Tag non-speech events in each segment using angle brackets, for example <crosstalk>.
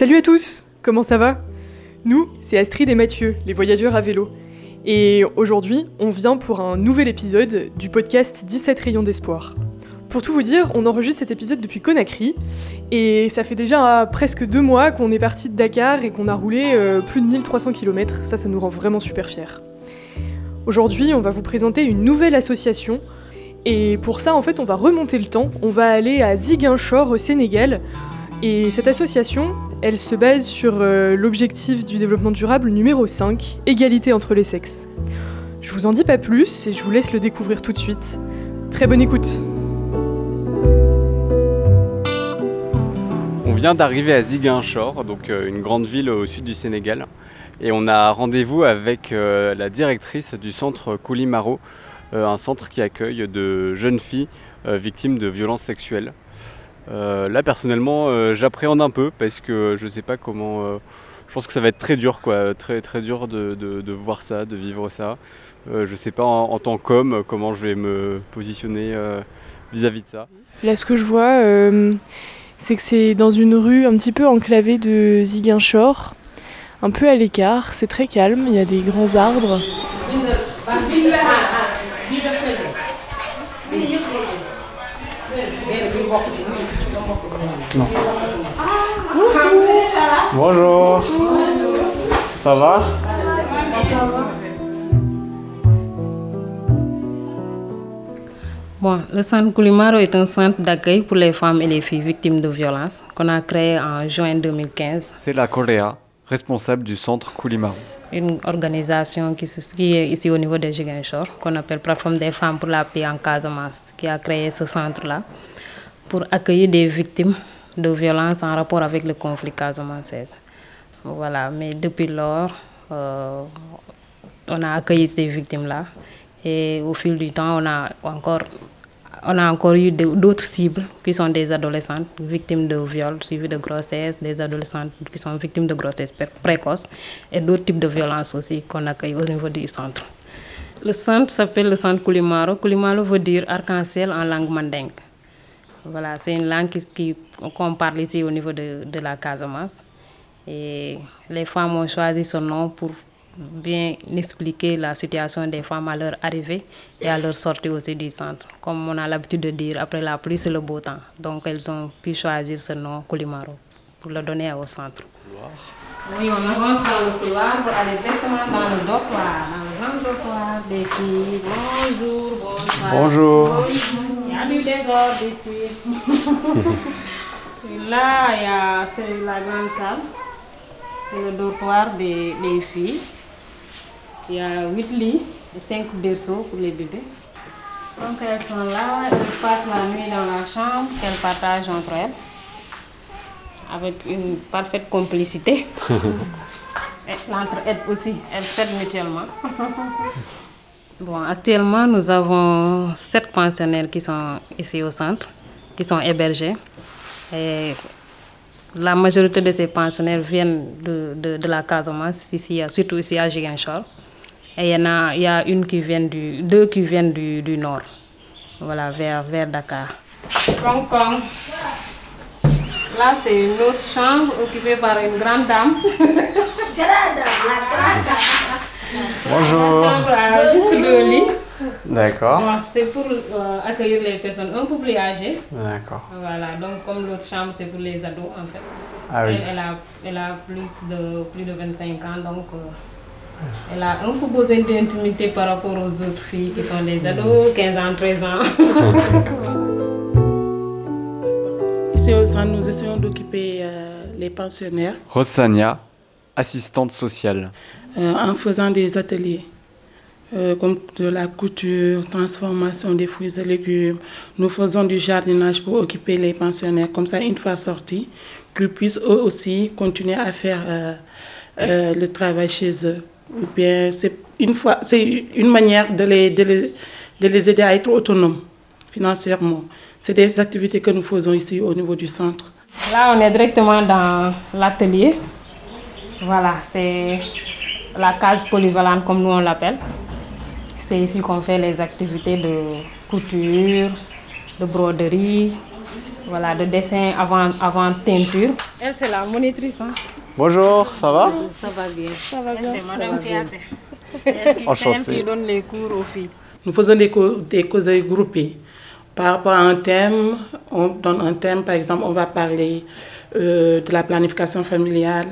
Salut à tous, comment ça va? Nous, c'est Astrid et Mathieu, les voyageurs à vélo. Et aujourd'hui, on vient pour un nouvel épisode du podcast 17 rayons d'espoir. Pour tout vous dire, on enregistre cet épisode depuis Conakry, et ça fait déjà presque deux mois qu'on est parti de Dakar et qu'on a roulé euh, plus de 1300 km, ça ça nous rend vraiment super fiers. Aujourd'hui, on va vous présenter une nouvelle association, et pour ça en fait on va remonter le temps, on va aller à Ziguinchor au Sénégal, et cette association, elle se base sur euh, l'objectif du développement durable numéro 5, égalité entre les sexes. Je vous en dis pas plus et je vous laisse le découvrir tout de suite. Très bonne écoute On vient d'arriver à Ziguinchor, donc euh, une grande ville au sud du Sénégal, et on a rendez-vous avec euh, la directrice du centre Koulimaro, un centre qui accueille de jeunes filles victimes de violences sexuelles. Euh, là personnellement euh, j'appréhende un peu parce que je sais pas comment. Euh, je pense que ça va être très dur quoi, très très dur de, voir ça, de vivre ça. je sais pas en, tant qu'homme comment je vais me positionner vis-à-vis de ça. Là ce que je vois c'est que c'est dans une rue un petit peu enclavée de Ziguinchor, un peu à l'écart, c'est très calme, il y a des grands arbres. Non. Bonjour. Ça va? Bon, le centre Koulimaro est un centre d'accueil pour les femmes et les filles victimes de violences qu'on a créé en juin 2015. C'est la Coréa, responsable du centre Koulimaro. Une organisation qui, est ici au niveau de Giguinchor, qu'on appelle Plateforme des femmes pour la paix en Casamance, qui a créé ce centre-là pour accueillir des victimes de violences en rapport avec le conflit Casamance. Voilà, mais depuis lors, euh, on a accueilli ces victimes-là et au fil du temps, on a encore, on a encore eu d'autres cibles qui sont des adolescentes victimes de viols suivis de grossesse, des adolescentes qui sont victimes de grossesse précoce et d'autres types de violences aussi qu'on accueille au niveau du centre. Le centre s'appelle le centre Koulimaro. Koulimaro veut dire arc-en-ciel en langue mandingue. Voilà, c'est une langue qu'on parle ici au niveau de, de, la Casamance. Et les femmes ont choisi ce nom pour bien expliquer la situation des femmes à leur arrivée et à leur sortie aussi du centre. Comme on a l'habitude de dire, après la pluie, c'est le beau temps. Donc elles ont pu choisir ce nom Koulimaro pour le donner au centre. Oui, on avance dans le couloir pour aller directement dans le dortoir, dans le grand dortoir des filles. Bonjour, bonsoir. Bonjour. Il y a du désordre ici. là, c'est la grande salle. C'est le dortoir des, des, filles. Il y a huit lits et cinq berceaux pour les bébés. Donc elles sont là, elles passent la nuit dans la chambre qu'elles partagent entre elles avec une parfaite complicité. <laughs> L'entraide aussi, elles s'aident mutuellement. <laughs> bon, actuellement, nous avons sept pensionnaires qui sont ici au centre, qui sont hébergés. Et la majorité de ces pensionnaires viennent de, de, de la Casamance, ici, surtout ici à Giguinchor. Et il y, en a, il y a une qui vient du, deux qui viennent du, du nord, voilà, vers, vers Dakar. Là, c'est une autre chambre occupée par une grande dame. <laughs> Bonjour. La chambre a juste deux lits. D'accord. c'est pour euh, accueillir les personnes un peu plus âgées. D'accord. Voilà, donc comme l'autre chambre, c'est pour les ados en fait. Ah oui. elle, elle, a, elle a plus de, plus de 25 ans, donc euh, elle a un peu besoin d'intimité par rapport aux autres filles qui sont des ados, 15 ans, 13 ans. <laughs> Ici au centre, nous essayons d'occuper euh, les pensionnaires. Rossania, assistante sociale. Euh, en faisant des ateliers. Euh, comme de la couture, transformation des fruits et légumes. Nous faisons du jardinage pour occuper les pensionnaires. Comme ça, une fois sortis, qu'ils puissent eux aussi continuer à faire le travail chez eux. Ou bien, c'est une, fois, c'est une manière de les, de, les, de les aider à être autonomes financièrement. C'est des activités que nous faisons ici au niveau du centre. Là, on est directement dans l'atelier. Voilà, c'est la case polyvalente comme nous on l'appelle. C'est ici qu'on fait les activités de couture, de broderie, voilà, de dessin avant, avant teinture. Elle, c'est la monitrice. Hein. Bonjour, ça va? Ça va bien. Ça va bien. C'est Madame <laughs> qui donne les cours aux filles. Nous faisons des, cours, des causeries groupées. Par rapport à un thème, on donne un thème, par exemple, on va parler euh, de la planification familiale,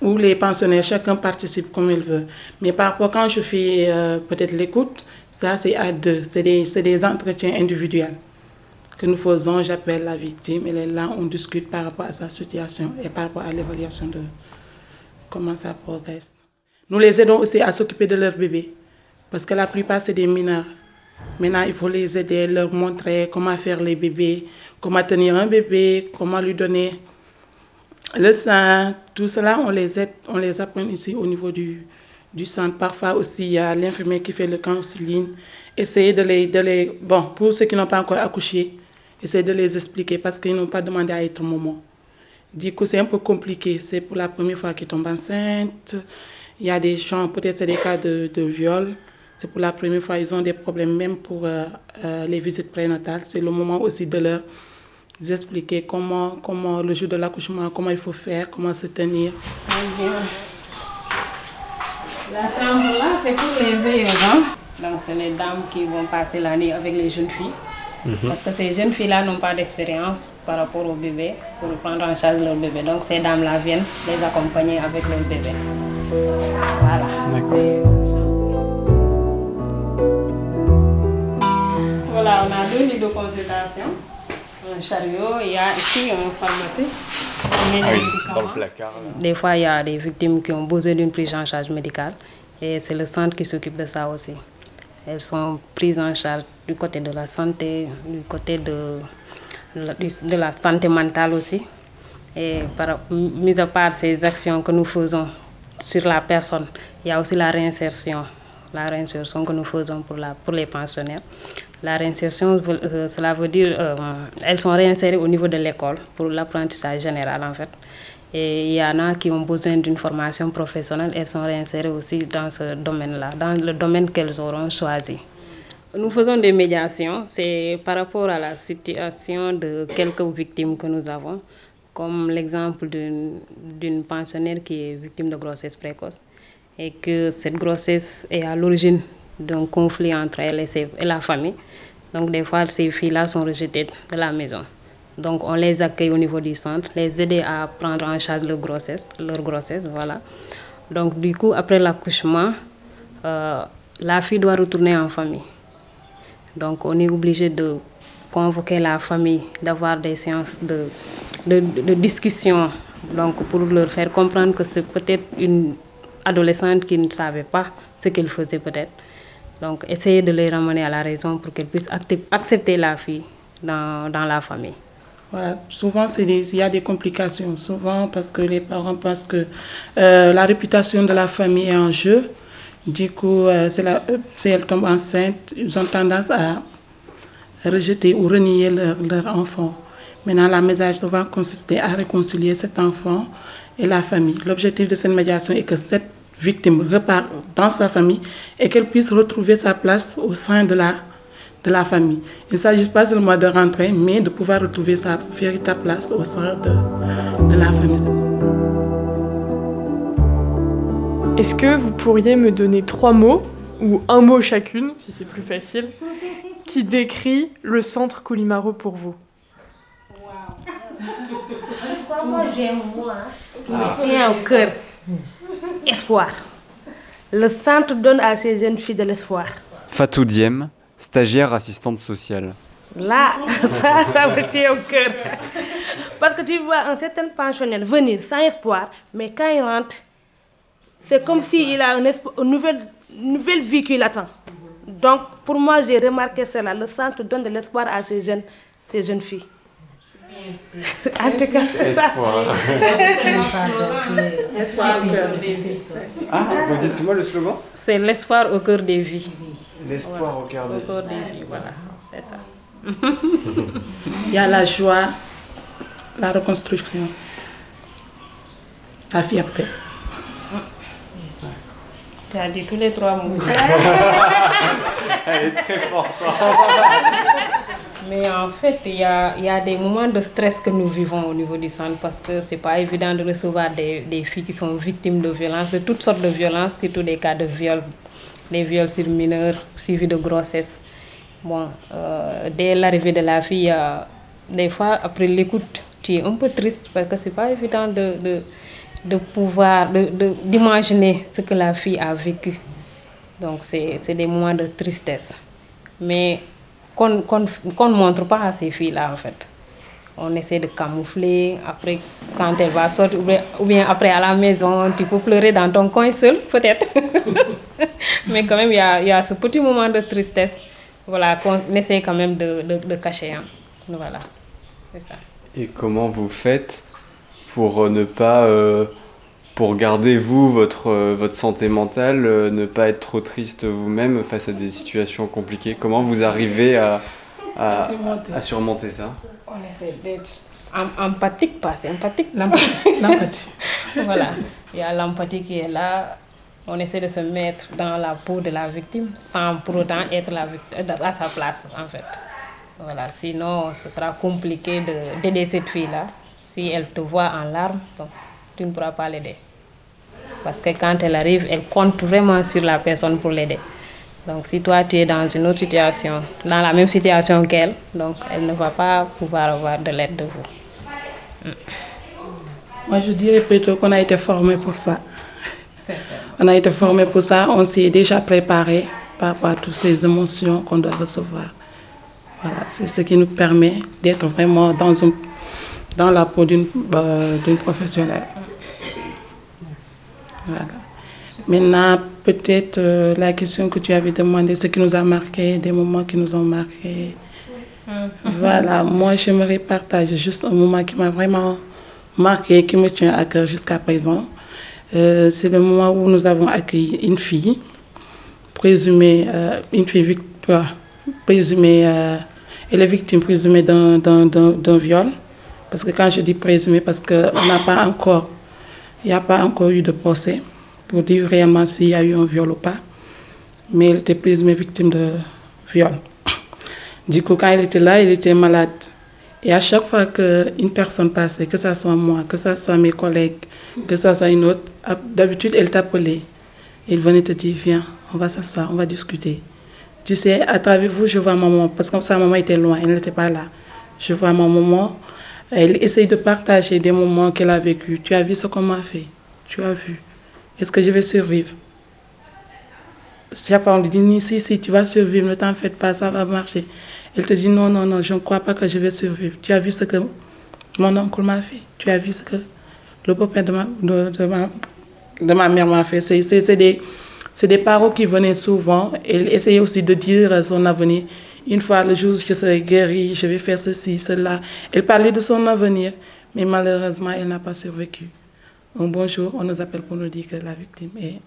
où les pensionnaires, chacun participe comme il veut. Mais par rapport, quand je fais euh, peut-être l'écoute, ça c'est à deux, c'est des, des entretiens individuels que nous faisons. J'appelle la victime, est là, on discute par rapport à sa situation et par rapport à l'évaluation de comment ça progresse. Nous les aidons aussi à s'occuper de leur bébé, parce que la plupart c'est des mineurs. Maintenant, il faut les aider, leur montrer comment faire les bébés, comment tenir un bébé, comment lui donner le sein, tout cela, on les on les apprend ici au niveau du, du centre. Parfois aussi, il y a l'infirmier qui fait le counseling. Essayer de les, de les... Bon, pour ceux qui n'ont pas encore accouché, essayer de les expliquer parce qu'ils n'ont pas demandé à être maman. Du coup, c'est un peu compliqué. C'est pour la première fois qu'ils tombent enceintes. Il y a des gens, peut-être c'est des cas de, de viol. C'est pour la première fois, ils ont des problèmes même pour euh, euh, les visites prénatales. C'est le moment aussi de leur expliquer comment, comment le jour de l'accouchement, comment il faut faire, comment se tenir. La chambre là, c'est pour les veilleuses. Hein? Donc, c'est les dames qui vont passer la nuit avec les jeunes filles. Mhm. Parce que ces jeunes filles-là n'ont pas d'expérience par rapport au bébé, pour prendre en charge leur bébé. Donc, ces dames-là viennent les accompagner avec leur bébé. Voilà. Voilà, on a deux lits de consultation un chariot, il y a ici une pharmacie. Ah dans le placard. Des fois, il y a des victimes qui ont besoin d'une prise en charge médicale et c'est le centre qui s'occupe de ça aussi. Elles sont prises en charge du côté de la santé, du côté de, de la santé mentale aussi. Et par, mis à part ces actions que nous faisons sur la personne, il y a aussi la réinsertion, la réinsertion que nous faisons pour, la, pour les pensionnaires. La réinsertion, euh, cela veut dire euh, elles sont réinsérées au niveau de l'école pour l'apprentissage général en fait. Et il y en a qui ont besoin d'une formation professionnelle, elles sont réinsérées aussi dans ce domaine-là, dans le domaine qu'elles auront choisi. Nous faisons des médiations, c'est par rapport à la situation de quelques victimes que nous avons, comme l'exemple d'une pensionnaire qui est victime de grossesse précoce et que cette grossesse est à l'origine d'un conflit entre elle et, la famille. Donc des fois, ces filles-là sont rejetées de la maison. Donc on les accueille au niveau du centre, les aider à prendre en charge leur grossesse, leur grossesse, voilà. Donc du coup, après l'accouchement, euh, la fille doit retourner en famille. Donc on est obligé de convoquer la famille, d'avoir des séances de, de, discussion, donc pour leur faire comprendre que c'est peut-être une adolescente qui ne savait pas ce qu'elle faisait peut-être. Donc, essayer de les ramener à la raison pour qu'elles puissent accepter la fille dans, la famille. Souvent, il y a des complications. Souvent, parce que les parents pensent que euh, la réputation de la famille est en jeu. Du coup, euh, si elles tombent enceintes, ils ont tendance à rejeter ou renier leur, leur enfant. Maintenant, la message va consister à réconcilier cet enfant et la famille. L'objectif de cette médiation est que cette victime repart dans sa famille et qu'elle puisse retrouver sa place au sein de la, de la famille. Il ne s'agit pas seulement de rentrer, mais de pouvoir retrouver sa véritable place au sein de, de la famille. Est-ce que vous pourriez me donner trois mots, ou un mot chacune, si c'est plus facile, qui décrit le centre Coulimaro pour vous? Wow. moi j'aime moi, qui me tient au cœur espoir. Le centre donne à ces jeunes filles de l'espoir. Fatou Diem, stagiaire assistante sociale. Là, <laughs> ça, ça me tient au cœur. Parce que tu vois un certain pensionnaire venir sans espoir, mais quand il rentre, c'est comme s'il a une, nouvelle, nouvelle vie qui l'attend. Donc, pour moi, j'ai remarqué cela. Le centre donne de l'espoir à ces jeunes, ces jeunes filles. En tout cas, espoir. L'espoir au cœur des vies. Ah, vous dites-moi le slogan? C'est l'espoir au cœur des vies. L'espoir au cœur des, au cœur des vies. Voilà, c'est ça. <laughs> Il y a la joie, la reconstruction, la fierté. Tu as dit tous les trois mots. <laughs> Elle est très forte. <laughs> Mais en fait, il y a, y a, des moments de stress que nous vivons au niveau du centre parce que c'est pas évident de recevoir des, des, filles qui sont victimes de violences, de toutes sortes de violences, surtout des cas de viol, des viols sur mineurs suivis de grossesse. Bon, euh, dès l'arrivée de la fille, euh, des fois, après l'écoute, tu es un peu triste parce que c'est pas évident de, de, pouvoir, d'imaginer ce que la fille a vécu. Donc, c'est des moments de tristesse. Mais qu'on ne montre pas à ces filles-là, en fait. On essaie de camoufler. Après, quand elle va sortir, ou bien après à la maison, tu peux pleurer dans ton coin seul, <laughs> peut-être. <laughs> Mais quand même, il y a, y a, ce petit moment de tristesse voilà, qu'on essaie quand même de, de, cacher. Hein. Voilà, c'est ça. Et comment vous faites pour ne pas... Euh pour garder vous votre, euh, votre santé mentale, euh, ne pas être trop triste vous-même face à des situations compliquées Comment vous arrivez à, à, à surmonter ça? On essaie d'être empathique, pas c'est empathique. L'empathie. <laughs> <laughs> voilà, il y a l'empathie qui est là. On essaie de se mettre dans la peau de la victime sans pour autant être la victime, à sa place en fait. Voilà, sinon ce sera compliqué d'aider cette fille-là. Si elle te voit en larmes, donc, tu ne pourras pas l'aider. Parce que quand elle arrive, elle compte vraiment sur la personne pour l'aider. Donc si toi tu es dans une autre situation, dans la même situation qu'elle, donc elle ne va pas pouvoir avoir de l'aide de vous. Mm. Moi je dirais plutôt qu'on a été formé pour ça. On a été formé pour ça, on s'est déjà préparé par rapport à toutes ces émotions qu'on doit recevoir. Voilà, c'est ce qui nous permet d'être vraiment dans, un, dans la peau d'une euh, professionnelle. Voilà. Maintenant, peut-être euh, la question que tu avais demandé, ce qui nous a marqué, des moments qui nous ont marqué. Voilà, moi j'aimerais partager juste un moment qui m'a vraiment marqué, qui me tient à cœur jusqu'à présent. Euh, c'est le moment où nous avons accueilli une fille, présumée, euh, une fille présumée, elle est victime présumée d'un viol. Parce que quand je dis présumée, parce qu'on n'a pas encore il n'y a pas encore eu de procès pour dire réellement s'il y a eu un viol ou pas. Mais elle était présumée victime de viol. Du coup, quand elle était là, elle était malade. Et à chaque fois qu'une personne passait, que ce soit moi, que ce soit mes collègues, que ce soit une autre, d'habitude, elle t'appelait. Elle venait te dire, viens, on va s'asseoir, on va discuter. Tu sais, à travers vous, je vois maman, parce que sa maman était loin, elle n'était pas là. Je vois ma maman, elle essaye de partager des moments qu'elle a vécu. Tu as vu ce qu'on m'a fait. Tu as vu. Est-ce que je vais survivre? Chaque fois, on lui dit, si, si, tu vas survivre, ne t'en fais pas, ça va marcher. Elle te dit, non, non, non, je ne crois pas que je vais survivre. Tu as vu ce que mon oncle m'a fait? Tu as vu ce que le beau-père de ma, de, ma, de ma mère m'a fait? C'est des, des paroles qui venaient souvent. Elle essayait aussi de dire son avenir une fois le jour, je serai guérie, je vais faire ceci, cela. Elle parlait de son avenir, mais malheureusement, elle n'a pas survécu. Un bon jour, on nous appelle pour nous dire que la victime est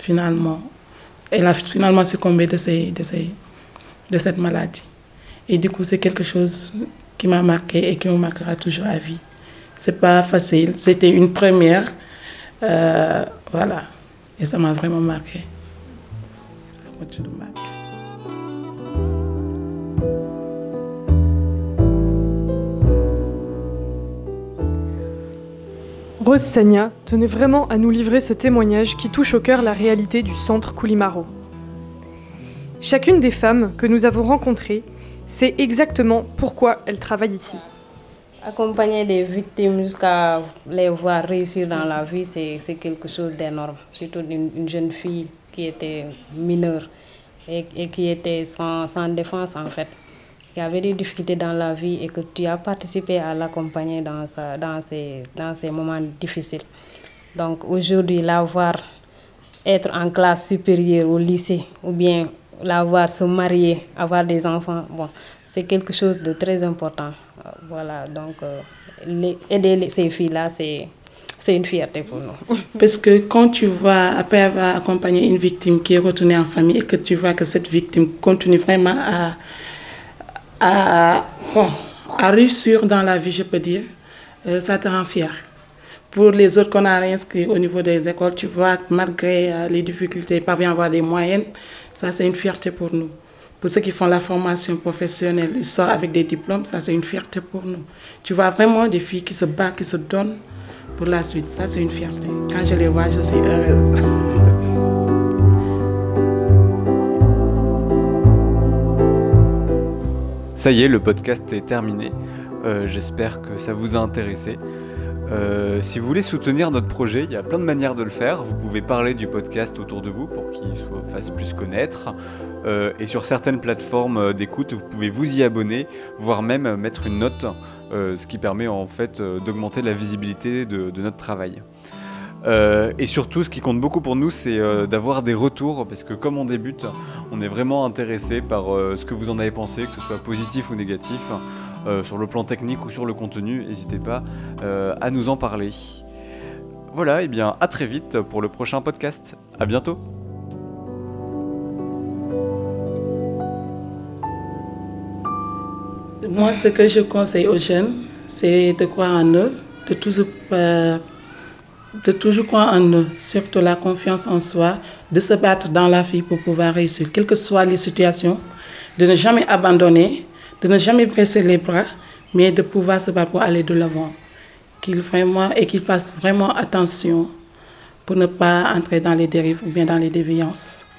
finalement, elle a finalement succombé de cette maladie. Et du coup, c'est quelque chose qui m'a marqué et qui me marquera toujours à vie. C'est pas facile, c'était une première. Euh, voilà. Et ça m'a vraiment marqué. Ça m'a toujours marqué. Rose Sanya tenait vraiment à nous livrer ce témoignage qui touche au cœur la réalité du centre Koulimaro. Chacune des femmes que nous avons rencontrées sait exactement pourquoi elle travaille ici. Accompagner des victimes jusqu'à les voir réussir dans la vie, c'est quelque chose d'énorme. Surtout une, jeune fille qui était mineure et, qui était sans défense en fait qui avait des difficultés dans la vie et que tu as participé à l'accompagner dans, dans, ces, dans ces moments difficiles. Donc aujourd'hui, la voir être en classe supérieure au lycée ou bien la voir se marier, avoir des enfants, bon, c'est quelque chose de très important. Voilà, donc euh, aider ces filles-là, c'est c'est une fierté pour nous. <laughs> Parce que quand tu vois, après avoir accompagné une victime qui est retournée en famille et que tu vois que cette victime continue vraiment à, à, bon, à réussir dans la vie, je peux dire, euh, ça te rend fier. Pour les autres qu'on a inscrits au niveau des écoles, tu vois, malgré euh, les difficultés, pas bien avoir des moyennes, ça c'est une fierté pour nous. Pour ceux qui font la formation professionnelle, ils sortent avec des diplômes, ça c'est une fierté pour nous. Tu vois vraiment des filles qui se battent, qui se donnent pour la suite, ça c'est une fierté. Quand je les vois, je suis heureuse. <laughs> Ça y est, le podcast est terminé. Euh, j'espère que ça vous a intéressé. Euh, si vous voulez soutenir notre projet, il y a plein de manières de le faire. Vous pouvez parler du podcast autour de vous pour qu'il se fasse plus connaître. Euh, et sur certaines plateformes d'écoute, vous pouvez vous y abonner, voire même mettre une note, ce qui permet en fait d'augmenter la visibilité de notre travail. Euh, et surtout, ce qui compte beaucoup pour nous, c'est euh, d'avoir des retours, parce que comme on débute, on est vraiment intéressé par euh, ce que vous en avez pensé, que ce soit positif ou négatif, sur le plan technique ou sur le contenu. N'hésitez pas à nous en parler. Voilà, et bien à très vite pour le prochain podcast. À bientôt. Moi, ce que je conseille aux jeunes, c'est de croire en eux, de toujours de toujours croire en eux, surtout la confiance en soi, de se battre dans la vie pour pouvoir réussir, quelles que soient les situations, de ne jamais abandonner, de ne jamais presser les bras, mais de pouvoir se battre pour aller de l'avant. Qu'ils vraiment, et qu'ils fassent vraiment attention pour ne pas entrer dans les dérives ou bien dans les déviances.